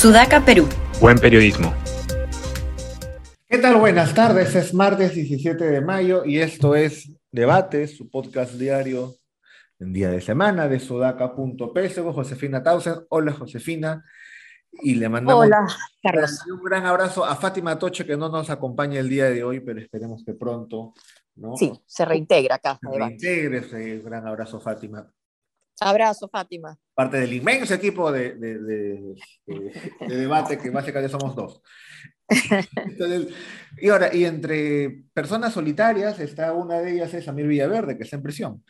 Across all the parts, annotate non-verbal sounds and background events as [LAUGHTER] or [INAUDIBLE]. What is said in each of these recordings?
Sudaca, Perú. Buen periodismo. ¿Qué tal? Buenas tardes. Es martes 17 de mayo y esto es Debates, su podcast diario en día de semana de sudaca.p. Soy Josefina Tausen. Hola, Josefina. Y le mandamos Hola, Carlos. un gran abrazo a Fátima Toche, que no nos acompaña el día de hoy, pero esperemos que pronto ¿no? Sí, se reintegra acá. se reintegre ese gran abrazo, Fátima. Abrazo, Fátima. Parte del inmenso equipo de, de- de- de- de debate, que básicamente somos dos. Entonces, y ahora, y entre personas solitarias, está una de ellas, es Samir Villaverde, que está en prisión.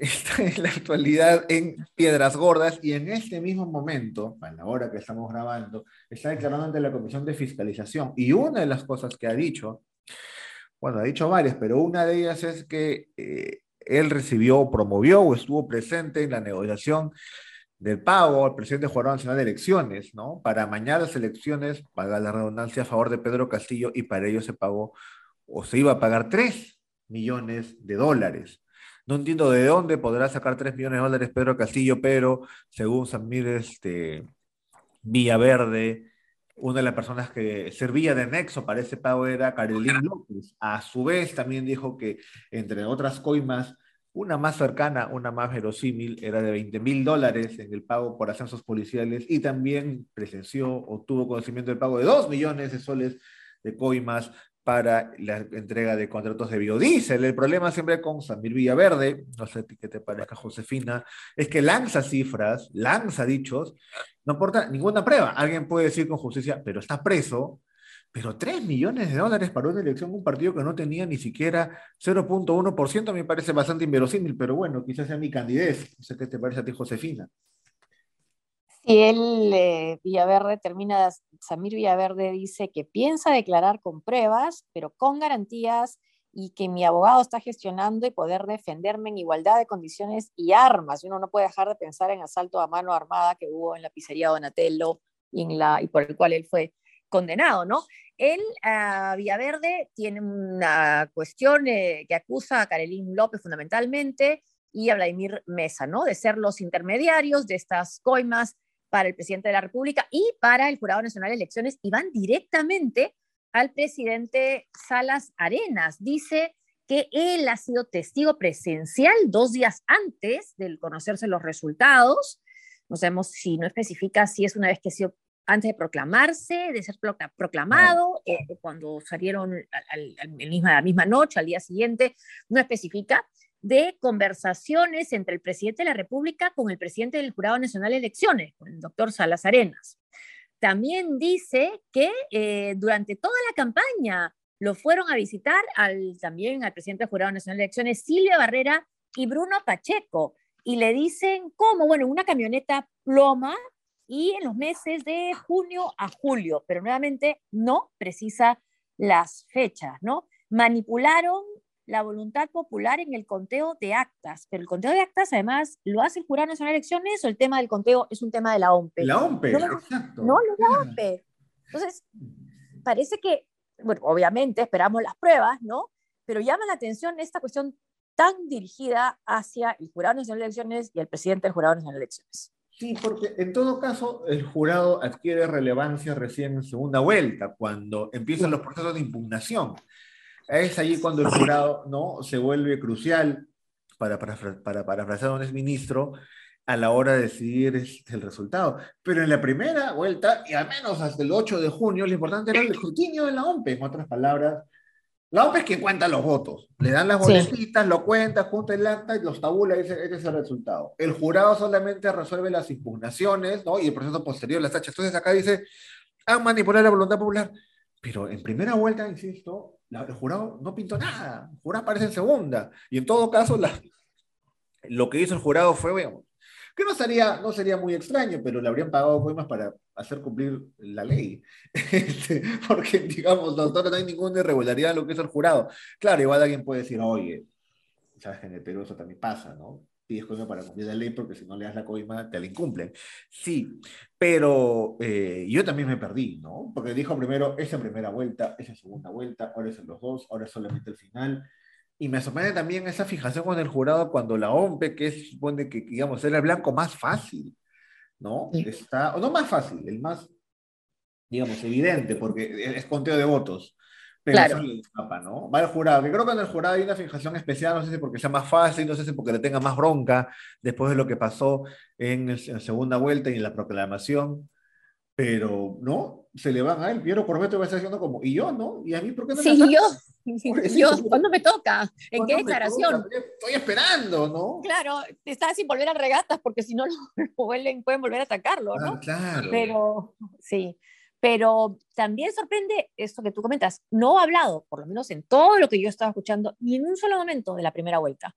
Está en la actualidad en Piedras Gordas y en este mismo momento, a la hora que estamos grabando, está declarando ante la Comisión de Fiscalización. Y una de las cosas que ha dicho, bueno, ha dicho varias, pero una de ellas es que eh, él recibió, promovió o estuvo presente en la negociación del pago al presidente Jurado Nacional de Elecciones, ¿no? Para amañar las elecciones, paga la redundancia a favor de Pedro Castillo y para ello se pagó o se iba a pagar 3 millones de dólares. No entiendo de dónde podrá sacar 3 millones de dólares Pedro Castillo, pero según Samir este, Villaverde, una de las personas que servía de nexo para ese pago era Carolín López. A su vez también dijo que, entre otras coimas, una más cercana, una más verosímil, era de 20 mil dólares en el pago por ascensos policiales y también presenció o tuvo conocimiento del pago de 2 millones de soles de coimas para la entrega de contratos de biodiesel. El problema siempre con Samir Villaverde, no sé qué te parezca, Josefina, es que lanza cifras, lanza dichos, no aporta ninguna prueba. Alguien puede decir con justicia, pero está preso, pero 3 millones de dólares para una elección, un partido que no tenía ni siquiera 0.1%, me parece bastante inverosímil, pero bueno, quizás sea mi candidez. No sé qué te parece a ti, Josefina. Si él, eh, Villaverde, termina, Samir Villaverde dice que piensa declarar con pruebas, pero con garantías y que mi abogado está gestionando y poder defenderme en igualdad de condiciones y armas. Uno no puede dejar de pensar en asalto a mano armada que hubo en la pizzería Donatello y por el cual él fue condenado, ¿no? Él, uh, Villaverde, tiene una cuestión eh, que acusa a Carolín López fundamentalmente y a Vladimir Mesa, ¿no? De ser los intermediarios de estas coimas para el presidente de la República y para el Jurado Nacional de Elecciones y van directamente al presidente Salas Arenas. Dice que él ha sido testigo presencial dos días antes de conocerse los resultados. No sabemos si no especifica si es una vez que ha sido antes de proclamarse, de ser proclamado, eh, cuando salieron al, al, misma, la misma noche, al día siguiente, no especifica, de conversaciones entre el presidente de la República con el presidente del Jurado Nacional de Elecciones, con el doctor Salas Arenas. También dice que eh, durante toda la campaña lo fueron a visitar al, también al presidente del Jurado Nacional de Elecciones, Silvia Barrera y Bruno Pacheco, y le dicen cómo, bueno, una camioneta ploma y en los meses de junio a julio, pero nuevamente no precisa las fechas, ¿no? Manipularon la voluntad popular en el conteo de actas, pero el conteo de actas además lo hace el Jurado Nacional de Elecciones o el tema del conteo es un tema de la OMPE. La OMPE, no, exacto. No, no la OMPE. Entonces, parece que, bueno, obviamente esperamos las pruebas, ¿no? Pero llama la atención esta cuestión tan dirigida hacia el Jurado Nacional de Elecciones y el presidente del Jurado Nacional de Elecciones. Sí, porque en todo caso el jurado adquiere relevancia recién en segunda vuelta, cuando empiezan los procesos de impugnación. Es allí cuando el jurado ¿no? se vuelve crucial, para, para, para parafrasear a un exministro, a la hora de decidir el resultado. Pero en la primera vuelta, y al menos hasta el 8 de junio, lo importante era el escrutinio de la OMPE, en otras palabras. La OMPE es quien cuenta los votos. Le dan las boletitas, sí. lo cuenta, junta el acta y los tabula y dice, este es el resultado. El jurado solamente resuelve las impugnaciones ¿no? y el proceso posterior las tachas. Entonces acá dice, han manipulado la voluntad popular. Pero en primera vuelta, insisto, la, el jurado no pintó nada. El jurado aparece en segunda. Y en todo caso, la, lo que hizo el jurado fue, bueno, que no sería, no sería muy extraño, pero le habrían pagado coimas para hacer cumplir la ley. [LAUGHS] Este, porque, digamos, doctor, no hay ninguna irregularidad en lo que hizo el jurado. Claro, igual alguien puede decir, oye, sabes que Perú eso también pasa, ¿no? Pides coima para cumplir la ley porque si no le das la coima te la incumplen. Sí, pero eh, yo también me perdí, ¿no? Porque dijo primero esa primera vuelta, esa segunda vuelta, ahora es en los dos, ahora es solamente el final. Y me sorprende también esa fijación con el jurado cuando la OMPE, que es, supone que, digamos, era el blanco más fácil, ¿no? Sí. Está, o no más fácil, el más digamos, evidente, porque es conteo de votos. Pero eso le escapa, ¿no? Va al jurado, que creo que en el jurado hay una fijación especial, no sé si porque sea más fácil, no sé si porque le tenga más bronca después de lo que pasó en, la segunda vuelta y en la proclamación pero no, se le van a él. Piero Corbeto va a estar haciendo como, y yo, ¿no? ¿Y a mí por qué no sí, me yo, [LAUGHS] [LAUGHS] yo, ¿cuándo me toca? ¿En qué declaración? Estoy esperando, ¿no? Claro, está sin volver a regatas porque si no [LAUGHS] lo pueden volver a atacarlo, ¿no? Ah, claro. Pero, sí. Pero también sorprende esto que tú comentas. No ha hablado, por lo menos en todo lo que yo estaba escuchando, ni en un solo momento de la primera vuelta.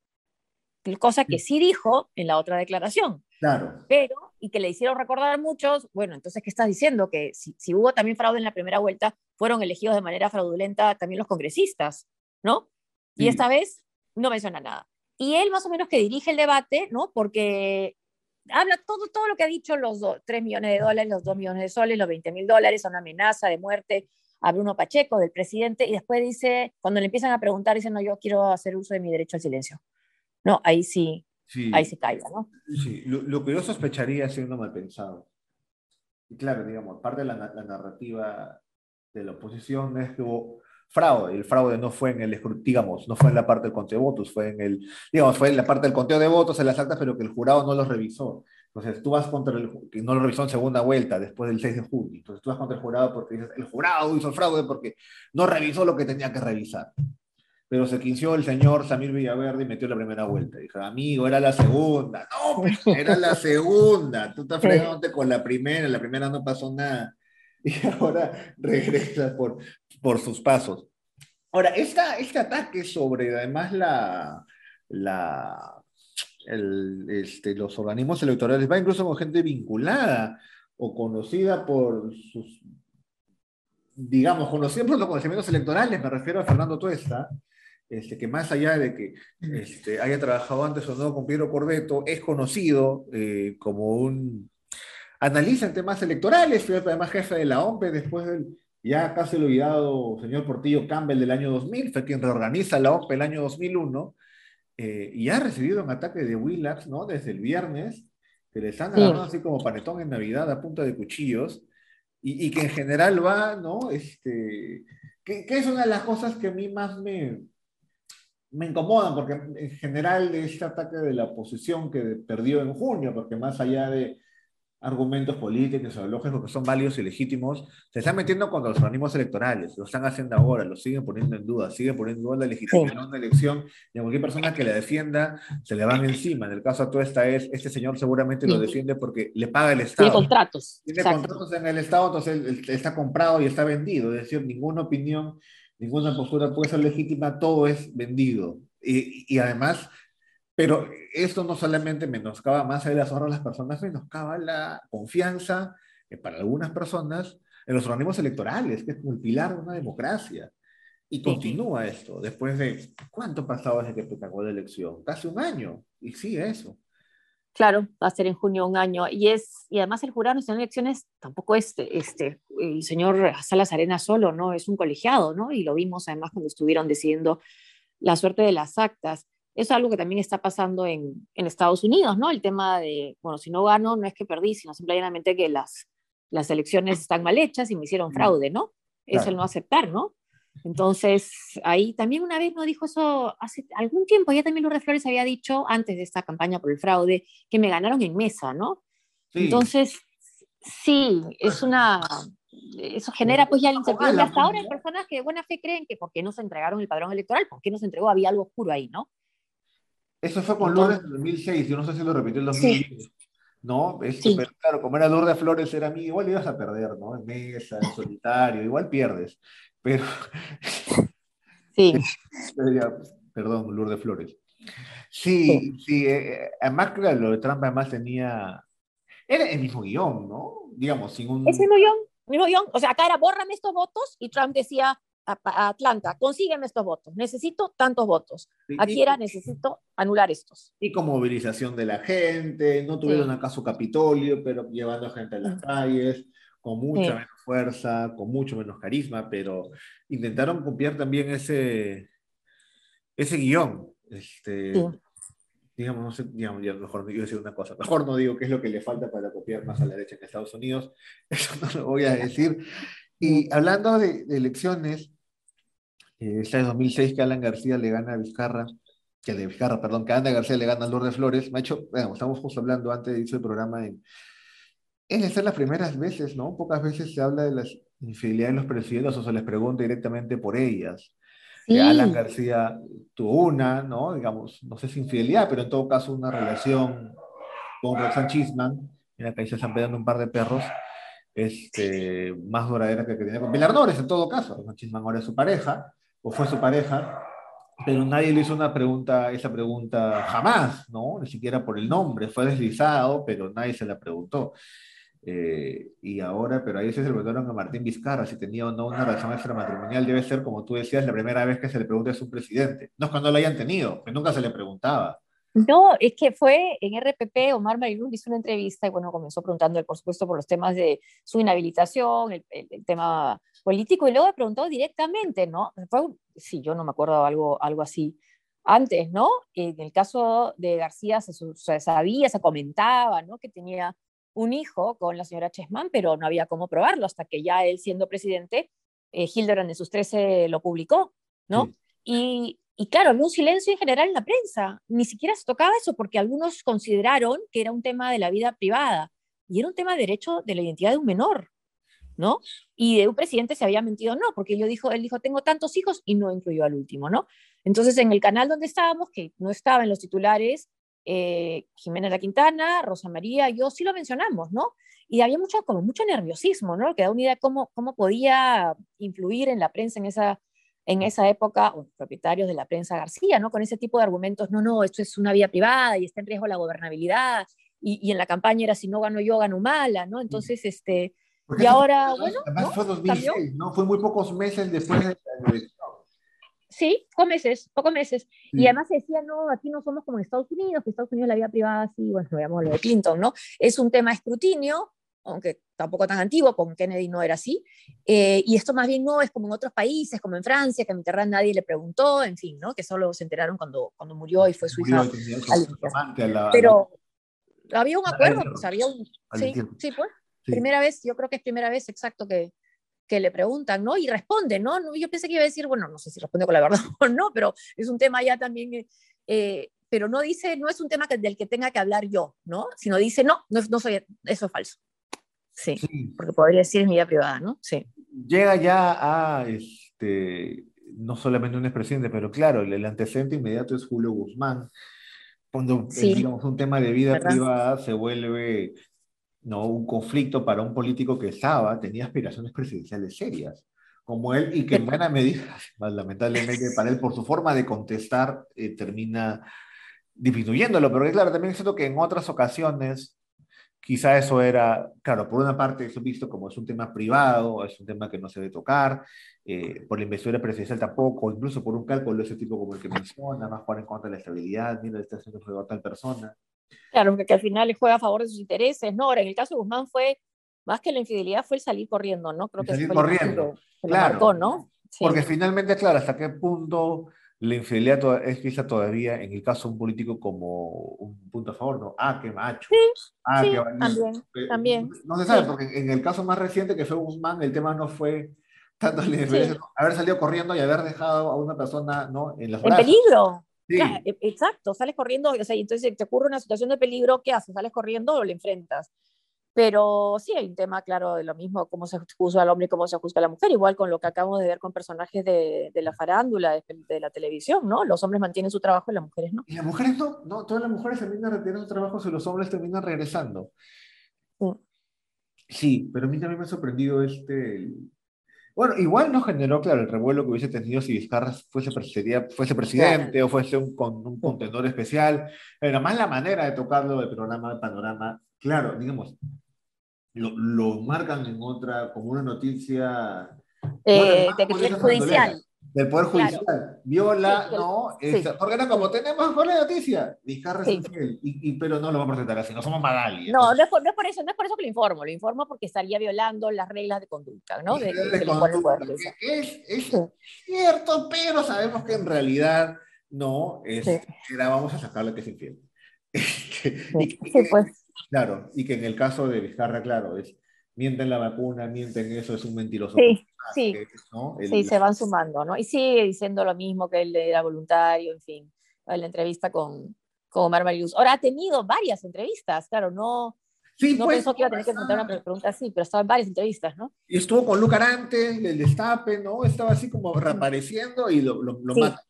Cosa que sí dijo en la otra declaración. Claro. Pero, y que le hicieron recordar muchos, bueno, entonces, ¿qué estás diciendo? Que si, si, hubo también fraude en la primera vuelta, fueron elegidos de manera fraudulenta también los congresistas, ¿no? Y esta vez no menciona nada. Y él más o menos que dirige el debate, ¿no? Porque habla todo, todo lo que ha dicho, los 3 millones de dólares, los 2 millones de soles, los 20 mil dólares, una amenaza de muerte a Bruno Pacheco, del presidente, y después dice, cuando le empiezan a preguntar, dice, no, yo quiero hacer uso de mi derecho al silencio. No, ahí sí, ahí se caiga, ¿no? Sí, lo, que yo sospecharía siendo mal pensado. Y claro, digamos, parte de la, narrativa de la oposición es que hubo fraude. El fraude no fue en el, digamos, no fue en la parte del conteo de votos, fue en el, digamos, fue en la parte del conteo de votos, en las actas, pero que el jurado no los revisó. Entonces tú vas contra el, que no lo revisó en segunda vuelta, después del 6 de junio. Entonces tú vas contra el jurado porque dices, el jurado hizo el fraude porque no revisó lo que tenía que revisar pero se quinció el señor Samir Villaverde y metió la primera vuelta. Dijo, amigo, era la segunda. No, era la segunda. Tú estás fregándote con la primera, la primera no pasó nada. [LAUGHS] Y ahora regresa por, por sus pasos. Ahora, esta, este ataque sobre además la, la, este, los organismos electorales va incluso con gente vinculada o conocida por sus, digamos, conocida por los conocimientos electorales, me refiero a Fernando Tuesta, este, que más allá de que este, haya trabajado antes o no con Piero Corbeto, es conocido eh, como un analista en temas electorales, fue además jefe de la OMPE después del ya casi olvidado señor Portillo Campbell del año 2000, fue quien reorganiza la OMPE el año 2001, eh, y ha recibido un ataque de Willax, ¿no? Desde el viernes, que le están agarrando así como panetón en Navidad a punta de cuchillos, y, y, que en general va, ¿no? Este, que, que es una de las cosas que a mí más me, me incomodan porque en general este ataque de la oposición que perdió en junio, porque más allá de argumentos políticos o lógicos que son válidos y legítimos, se están metiendo con los organismos electorales, lo están haciendo ahora, lo siguen poniendo en duda, siguen poniendo en duda la legitimidad de una elección y a cualquier persona que la defienda se le van encima. En el caso de esta es, este señor seguramente lo defiende porque le paga el Estado. Tiene contratos. Tiene contratos en el Estado, entonces está comprado y está vendido, es decir, ninguna opinión ninguna postura puede ser legítima, todo es vendido. Y, y además, pero esto no solamente menoscaba más allá de las honras las personas, menoscaba la confianza para algunas personas en los organismos electorales, que es el pilar de una democracia. Y continúa esto, después de, ¿cuánto pasado desde que se acabó la elección? Casi un año, y sigue eso. Claro, va a ser en junio un año. Y, es, y además el jurado nacional de elecciones tampoco es este, el señor Salas Arena solo, ¿no? Es un colegiado, ¿no? Y lo vimos además cuando estuvieron decidiendo la suerte de las actas. Eso es algo que también está pasando en, en Estados Unidos, ¿no? El tema de, bueno, si no gano, no es que perdí, sino simplemente que las, las elecciones están mal hechas y me hicieron fraude, ¿no? Es el no aceptar, ¿no? Entonces, ahí también una vez no dijo eso, hace algún tiempo, ya también Lourdes Flores había dicho, antes de esta campaña por el fraude, que me ganaron en mesa, ¿no? Entonces, sí, es una, eso genera pues ya la incertidumbre. Hasta ahora hay personas que de buena fe creen que porque no se entregaron el padrón electoral, porque no se entregó, había algo oscuro ahí, ¿no? Eso fue con Lourdes en 2006, yo no sé si lo repitió en 2010. ¿no? Pero claro, como era Lourdes Flores, era mí, igual ibas a perder, ¿no? En mesa, en solitario, igual pierdes. Pero. Sí. [LAUGHS] Perdón, Lourdes Flores. Sí, sí, eh, además, claro, lo de Trump además tenía. Era el mismo guion, ¿no? Digamos, sin un. Es el mismo guion, mismo guion. O sea, acá era bórrame estos votos y Trump decía a, Atlanta, consígueme estos votos, necesito tantos votos. Aquí era, necesito anular estos. Y con movilización de la gente, no tuvieron acaso Capitolio, pero llevando a gente a las calles con mucha menos fuerza, con mucho menos carisma, pero intentaron copiar también ese, ese guion. Este, digamos, no sé, digamos, ya mejor no decir una cosa, mejor no digo qué es lo que le falta para copiar más a la derecha en Estados Unidos, [LAUGHS] eso no lo voy a decir. Y hablando de, elecciones, eh, esta de 2006 que Alan García le gana a Vizcarra, que de Vizcarra, perdón, que Alan García le gana a Lourdes Flores, me ha hecho, bueno, estamos justo hablando antes de el programa en, es de ser las primeras veces, ¿no? Pocas veces se habla de las infidelidades de los presidentes o se les pregunta directamente por ellas. Alan García tuvo una, ¿no? Digamos, no sé si infidelidad, pero en todo caso una relación con Roxanne Chisman, en la que se están pegando un par de perros, este, más duradera que que tenía con Belardores, en todo caso. Roxanne Chisman ahora es su pareja, o fue su pareja, pero nadie le hizo una pregunta, esa pregunta jamás, ¿no? Ni siquiera por el nombre, fue deslizado, pero nadie se la preguntó. Eh, y ahora, pero ahí se preguntaron a Martín Vizcarra si tenía o no una relación extramatrimonial. Debe ser, como tú decías, la primera vez que se le pregunta a su presidente. No es cuando lo hayan tenido, que nunca se le preguntaba. No, es que fue en RPP, Omar Marilún hizo una entrevista y bueno, comenzó preguntando, por supuesto, por los temas de su inhabilitación, el, el, tema político, y luego le preguntó directamente, ¿no? Fue, sí, yo no me acuerdo algo, algo así antes, ¿no? En el caso de García se, se sabía, se comentaba, ¿no? Que tenía un hijo con la señora Chessman, pero no había cómo probarlo hasta que ya él siendo presidente, eh, Hildebrand en sus 13 lo publicó, ¿no? Y, y claro, había un silencio en general en la prensa, ni siquiera se tocaba eso porque algunos consideraron que era un tema de la vida privada y era un tema de derecho de la identidad de un menor, ¿no? Y de un presidente se había mentido, no, porque él dijo, él dijo, tengo tantos hijos y no incluyó al último, ¿no? Entonces, en el canal donde estábamos, que no estaba en los titulares, eh, Jimena La Quintana, Rosa María, yo sí lo mencionamos, ¿no? Y había mucho, como mucho nerviosismo, ¿no? Que da una idea de cómo, cómo podía influir en la prensa en esa, en esa época, o propietarios de la prensa García, ¿no? Con ese tipo de argumentos, no, no, esto es una vía privada y está en riesgo la gobernabilidad, y, y en la campaña era si no gano yo, gano mala, ¿no? Entonces, este, y ahora, bueno, además fue 2006, ¿no? Fue muy pocos meses después de. Sí, pocos meses, pocos meses. Y además se decía, no, aquí no somos como en Estados Unidos, que Estados Unidos la vida privada, sí, bueno, veamos lo de Clinton, ¿no? Es un tema de escrutinio, aunque tampoco tan antiguo, con Kennedy no era así. Eh, y esto más bien no es como en otros países, como en Francia, que a Mitterrand nadie le preguntó, en fin, ¿no? Que solo se enteraron cuando, cuando murió y fue su hija. Pero había un acuerdo, pues había un... Sí, sí, pues. Primera vez, yo creo que es primera vez exacto que, que le preguntan, ¿no? Y responde, ¿no? Yo pensé que iba a decir, bueno, no sé si responde con la verdad [LAUGHS] o no, pero es un tema ya también, eh, eh, pero no dice, no es un tema que, del que tenga que hablar yo, ¿no? Sino dice, no, no, no soy, eso es falso. Sí, porque podría decir en mi vida privada, ¿no? Sí. Llega ya a, este, no solamente un expresidente, pero claro, el, antecedente inmediato es Julio Guzmán. Cuando, digamos, un tema de vida privada se vuelve ¿no? un conflicto para un político que estaba, tenía aspiraciones presidenciales serias, como él, y que en buena medida, [LAUGHS] lamentablemente para él, por su forma de contestar, eh, termina disminuyéndolo. Pero claro, también siento que en otras ocasiones, quizá eso era, claro, por una parte, eso visto como es un tema privado, es un tema que no se debe tocar, eh, por la investidura presidencial tampoco, incluso por un cálculo de ese tipo como el que menciona, más jugar en contra de la estabilidad, mira, está haciendo a tal persona. Claro, que al final le juega a favor de sus intereses, ¿no? Ahora, en el caso de Guzmán fue, más que la infidelidad, fue el salir corriendo, ¿no? Creo que salir corriendo, claro. ¿no? Porque finalmente, claro, hasta qué punto la infidelidad es quizá todavía, en el caso de un político, como un punto a favor, ¿no? Ah, qué macho. Sí, ah, qué también, eh, también. No se sabe, porque en el caso más reciente que fue Guzmán, el tema no fue tanto la infidelidad, haber salido corriendo y haber dejado a una persona, ¿no? En las En peligro. E, exacto, sales corriendo, o sea, entonces te ocurre una situación de peligro, ¿qué haces? ¿Sales corriendo o le enfrentas? Pero sí hay un tema, claro, de lo mismo, cómo se juzga al hombre y cómo se juzga a la mujer, igual con lo que acabamos de ver con personajes de, de la farándula, de, la televisión, ¿no? Los hombres mantienen su trabajo y las mujeres no. Y las mujeres no, no, todas las mujeres terminan retirando su trabajo y los hombres terminan regresando. Sí. sí, pero a mí también me ha sorprendido este, bueno, igual no generó, claro, el revuelo que hubiese tenido si Vizcarra fuese, fuese presidente o fuese un, con un contenedor especial. Era más la manera de tocarlo del programa, panorama. Claro, digamos, lo, lo marcan en otra, como una noticia. Eh, de judicial del Poder Judicial. Viola, ¿no? porque no, como tenemos con la noticia, Vizcarra es infiel, y, pero no lo vamos a presentar así, no somos Magali. No, no es, por, no es, por, eso, no es por eso que lo informo, lo informo porque estaría violando las reglas de conducta, ¿no? De, es, es cierto, pero sabemos que en realidad no, es, era vamos a sacarle que es infiel. [LAUGHS] sí, pues. Claro, y que en el caso de Vizcarra, claro, es mienten la vacuna, mienten eso, es un mentiroso. Sí, sí, sí, se van sumando, ¿no? Y sigue diciendo lo mismo que él era voluntario, en fin, la entrevista con, con Omar Marius. Ahora ha tenido varias entrevistas, claro, no, Sí, no pues, pensó que iba a tener que enfrentar una pregunta así, pero estaba en varias entrevistas, ¿no? Y estuvo con Luca Arante, el destape, ¿no? Estaba así como reapareciendo y lo, lo, lo mata.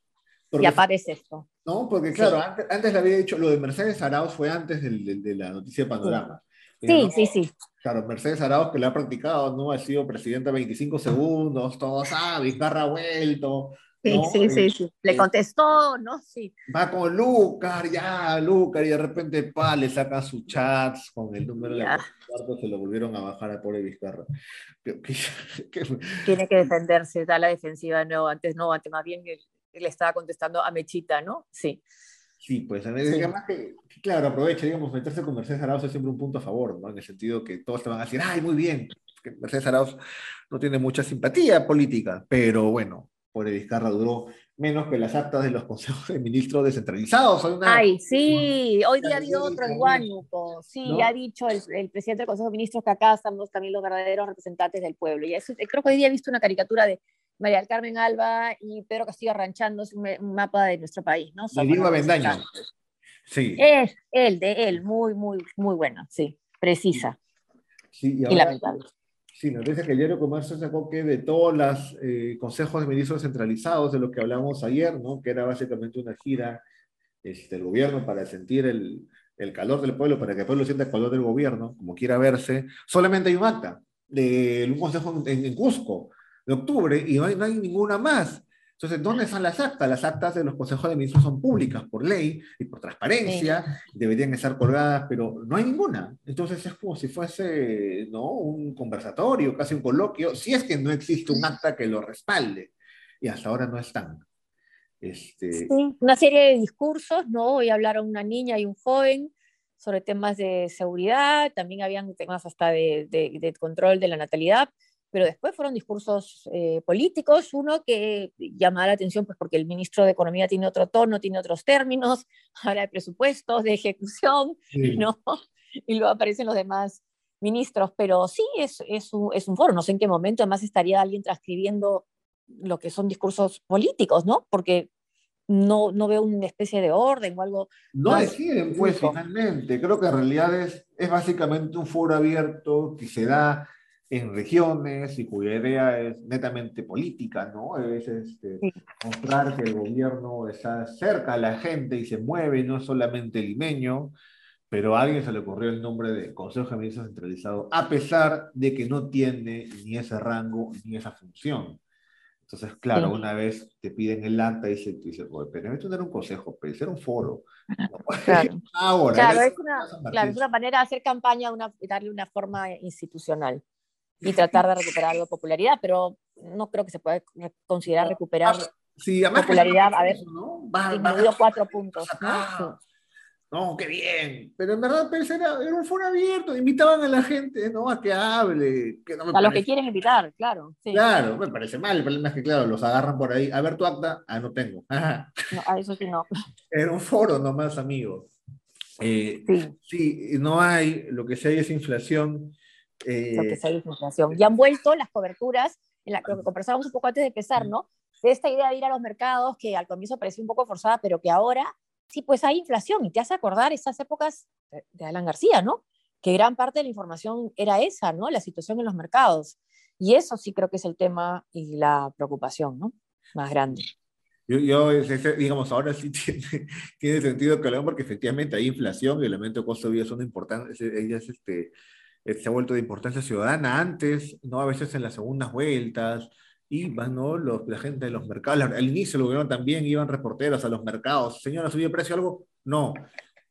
y aparece esto. ¿No? Porque claro, antes, antes, le había dicho, lo de Mercedes Arauz fue antes del, del, de la noticia de Panorama. Sí, sí, sí. Claro, Mercedes Arauz, que le ha practicado, ¿no? Ha sido presidenta 25 segundos, todos, ah, Vizcarra ha vuelto, Sí, sí, sí, sí, Le contestó, ¿no? Sí. Va con Lucar, ya, Lucar, y de repente, pa, le saca su chat con el número de cuarto, se lo volvieron a bajar a pobre Vizcarra. [LAUGHS] Tiene que defenderse, da la defensiva, no, antes no, antes más bien le estaba contestando a Mechita, ¿no? Sí. Sí, pues además que, claro, aprovecha, digamos, meterse con Mercedes Arauz es siempre un punto a favor, ¿no? En el sentido que todos te van a decir, ay, muy bien, que Mercedes Arauz no tiene mucha simpatía política, pero bueno, por Vizcarra duró menos que las actas de los consejos de ministros descentralizados. Ay, sí, hoy día ha habido otro en Huánuco. Sí, ya ha dicho el, presidente del Consejo de Ministros que acá estamos también los verdaderos representantes del pueblo. Y eso, creo que hoy día he visto una caricatura de María del Carmen Alba y Pedro Castillo arranchándose un, mapa de nuestro país, ¿no? Y Diego Avendaño. Sí. Es él, de él, muy, muy, muy buena, sí, precisa. Sí, y, y lamentable. Sí, nos dice que el diario Comercio sacó que de todos los eh, consejos de ministros centralizados de lo que hablamos ayer, ¿no? que era básicamente una gira este, del gobierno para sentir el, el, calor del pueblo, para que el pueblo sienta el calor del gobierno, como quiera verse, solamente hay un acta de un consejo en, en Cusco de octubre y no hay, no hay ninguna más. Entonces, ¿dónde están las actas? Las actas de los consejos de ministros son públicas por ley y por transparencia, deberían estar colgadas, pero no hay ninguna. Entonces es como si fuese ¿no? un conversatorio, casi un coloquio, si es que no existe un acta que lo respalde. Y hasta ahora no están. Este... Sí, una serie de discursos, ¿no? Hoy hablaron una niña y un joven sobre temas de seguridad, también habían temas hasta de, de, de control de la natalidad, pero después fueron discursos eh, políticos, uno que llama la atención pues porque el ministro de Economía tiene otro tono, tiene otros términos, [LAUGHS] habla de presupuestos, de ejecución, ¿no? [LAUGHS] Y luego aparecen los demás ministros, pero sí es, es, un, es un foro, no sé en qué momento además estaría alguien transcribiendo lo que son discursos políticos, ¿no? Porque no, no veo una especie de orden o algo. No deciden, pues, finalmente. Creo que en realidad es, es básicamente un foro abierto que se da en regiones y cuya idea es netamente política, ¿no? Es este, mostrar que el gobierno está cerca a la gente y se mueve, no solamente limeño, pero a alguien se le ocurrió el nombre de Consejo de Ministros Centralizado, a pesar de que no tiene ni ese rango ni esa función. Entonces, claro, una vez te piden el acta y se dice, pero esto no era un consejo, pero era un foro. [LAUGHS] Claro, Ahora, claro, es una, claro, es una manera de hacer campaña, una, darle una forma institucional y tratar de recuperar algo de popularidad, pero no creo que se pueda considerar recuperar sí, popularidad. A ver, ¿no? disminuido cuatro puntos. ¿no? No, qué bien. Pero en verdad pues, era, era, un foro abierto, invitaban a la gente ¿no? a que hable. Que no me a los que quieren invitar, claro. Sí. Claro, me parece mal. El problema es que, claro, los agarran por ahí. A ver tu acta. Ah, no tengo. No, a eso sí no. Era un foro nomás, amigos. Eh, sí. sí, no hay, lo que sí hay es inflación eh, y han vuelto las coberturas, en la, lo que conversábamos un poco antes de empezar, ¿no? De esta idea de ir a los mercados, que al comienzo parecía un poco forzada, pero que ahora sí, pues hay inflación y te hace acordar esas épocas de Alan García, ¿no? Que gran parte de la información era esa, ¿no? La situación en los mercados. Y eso sí creo que es el tema y la preocupación, ¿no? Más grande. Yo, yo, digamos, ahora sí [LAUGHS] tiene, tiene sentido que hablamos porque efectivamente hay inflación y el elemento de costo de vida son importantes, ellas este, se ha vuelto de importancia ciudadana antes, ¿no? A veces en las segundas vueltas, iban, ¿no? Los, la gente de los mercados, al inicio del gobierno también iban reporteros a los mercados, señora, ¿subió el precio algo? No,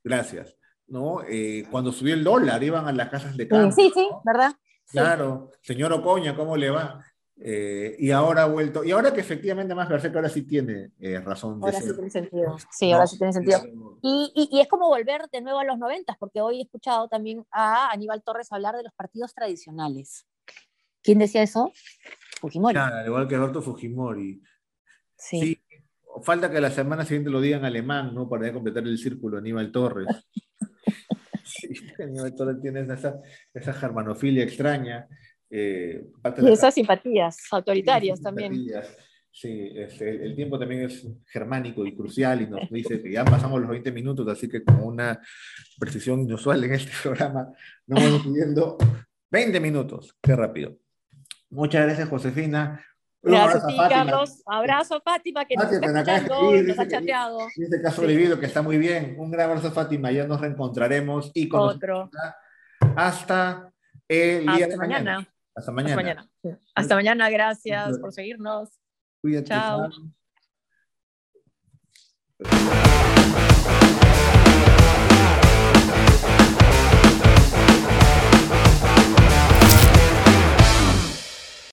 gracias, ¿no? Eh, cuando subió el dólar, iban a las casas de cambio. Sí, sí, ¿verdad? Claro, señor Ocoña, ¿cómo le va? Eh, y ahora ha vuelto, y ahora que efectivamente más que ahora sí tiene eh, razón. De ahora sí tiene sentido, sí, ahora sí tiene sentido. Y, y, y, es como volver de nuevo a los noventas, porque hoy he escuchado también a Aníbal Torres hablar de los partidos tradicionales. ¿Quién decía eso? Fujimori. Claro, igual que Alberto Fujimori. Sí. falta que la semana siguiente lo diga en alemán, ¿no? Para completar el círculo, Aníbal Torres. [LAUGHS] [LAUGHS] sí, Aníbal Torres tiene esa, esa germanofilia extraña. Eh, y esas simpatías autoritarias también. Sí, este, el tiempo también es germánico y crucial y nos dice que ya pasamos los 20 minutos, así que con una precisión inusual en este [LAUGHS] programa, nos vamos pidiendo 20 minutos. Qué rápido. Muchas gracias, Josefina. Gracias a ti, Carlos. Abrazo, Fátima, que nos, está nos ha chateado. Dice que ha sobrevivido, que está muy bien. Un gran abrazo, Fátima. Ya nos reencontraremos y con Otro. Hasta el día de mañana. Hasta mañana. Hasta mañana. Hasta mañana. Gracias por seguirnos. Cuídate. Chao.